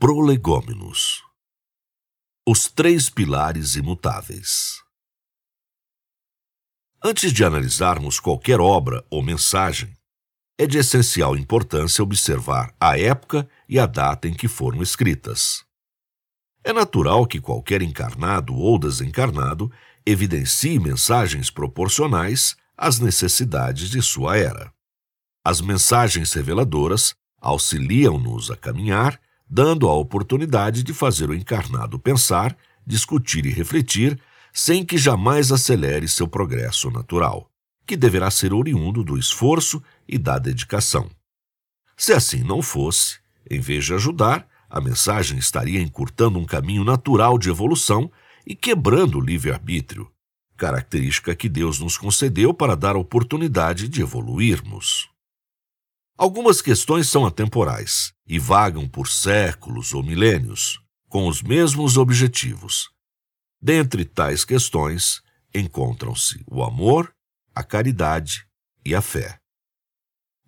Prolegômenos Os três pilares imutáveis. Antes de analisarmos qualquer obra ou mensagem, é de essencial importância observar a época e a data em que foram escritas. É natural que qualquer encarnado ou desencarnado evidencie mensagens proporcionais às necessidades de sua era. As mensagens reveladoras auxiliam-nos a caminhar, dando a oportunidade de fazer o encarnado pensar, discutir e refletir, sem que jamais acelere seu progresso natural, que deverá ser oriundo do esforço e da dedicação. Se assim não fosse, em vez de ajudar, a mensagem estaria encurtando um caminho natural de evolução e quebrando o livre-arbítrio, característica que Deus nos concedeu para dar a oportunidade de evoluirmos. Algumas questões são atemporais e vagam por séculos ou milênios, com os mesmos objetivos. Dentre tais questões encontram-se o amor, a caridade e a fé.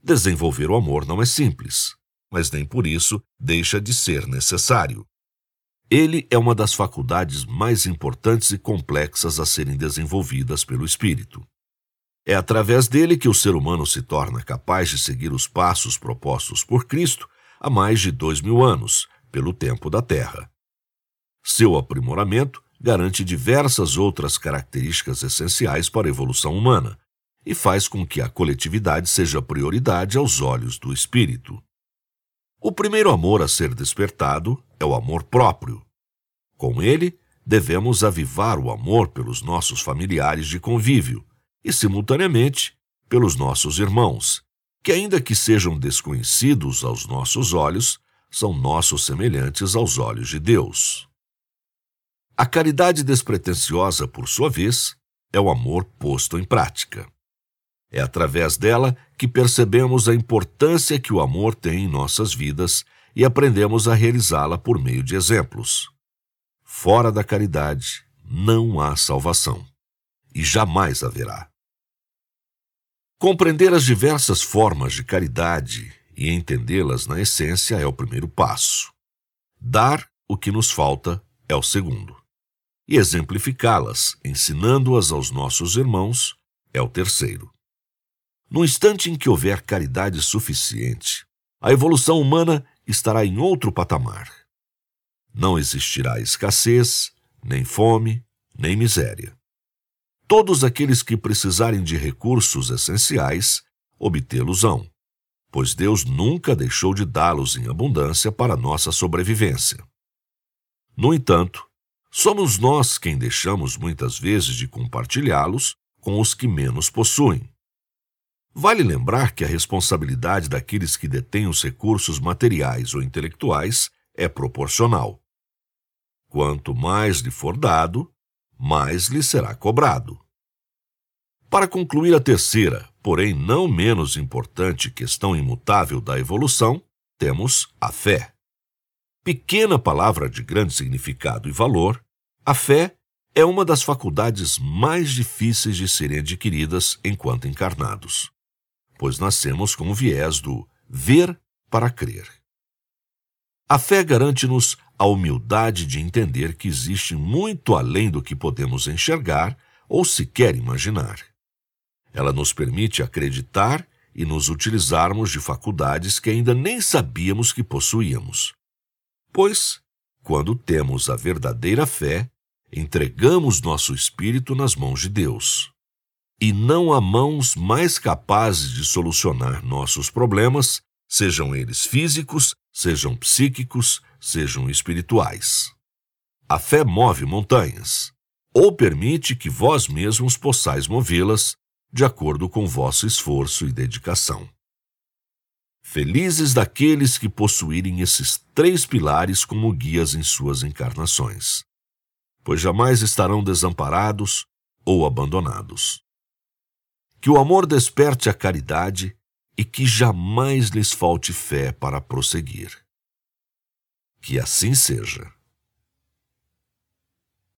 Desenvolver o amor não é simples, mas nem por isso deixa de ser necessário. Ele é uma das faculdades mais importantes e complexas a serem desenvolvidas pelo espírito. É através dele que o ser humano se torna capaz de seguir os passos propostos por Cristo há mais de dois mil anos, pelo tempo da Terra. Seu aprimoramento garante diversas outras características essenciais para a evolução humana e faz com que a coletividade seja prioridade aos olhos do espírito. O primeiro amor a ser despertado é o amor próprio. Com ele, devemos avivar o amor pelos nossos familiares de convívio e, simultaneamente, pelos nossos irmãos, que, ainda que sejam desconhecidos aos nossos olhos, são nossos semelhantes aos olhos de Deus. A caridade despretensiosa, por sua vez, é o amor posto em prática. É através dela que percebemos a importância que o amor tem em nossas vidas e aprendemos a realizá-la por meio de exemplos. Fora da caridade não há salvação, e jamais haverá. Compreender as diversas formas de caridade e entendê-las na essência é o primeiro passo. Dar o que nos falta é o segundo. E exemplificá-las, ensinando-as aos nossos irmãos, é o terceiro. No instante em que houver caridade suficiente, a evolução humana estará em outro patamar. Não existirá escassez, nem fome, nem miséria todos aqueles que precisarem de recursos essenciais, obtê-los-ão, pois Deus nunca deixou de dá-los em abundância para nossa sobrevivência. No entanto, somos nós quem deixamos muitas vezes de compartilhá-los com os que menos possuem. Vale lembrar que a responsabilidade daqueles que detêm os recursos materiais ou intelectuais é proporcional. Quanto mais lhe for dado, mais lhe será cobrado. Para concluir a terceira, porém não menos importante questão imutável da evolução, temos a fé. Pequena palavra de grande significado e valor, a fé é uma das faculdades mais difíceis de serem adquiridas enquanto encarnados, pois nascemos com o viés do ver para crer. A fé garante-nos a humildade de entender que existe muito além do que podemos enxergar ou sequer imaginar. Ela nos permite acreditar e nos utilizarmos de faculdades que ainda nem sabíamos que possuíamos. Pois, quando temos a verdadeira fé, entregamos nosso espírito nas mãos de Deus. E não há mãos mais capazes de solucionar nossos problemas, sejam eles físicos, sejam psíquicos, sejam espirituais. A fé move montanhas, ou permite que vós mesmos possais movê-las de acordo com vosso esforço e dedicação. Felizes daqueles que possuírem esses três pilares como guias em suas encarnações, pois jamais estarão desamparados ou abandonados. Que o amor desperte a caridade e que jamais lhes falte fé para prosseguir. Que assim seja.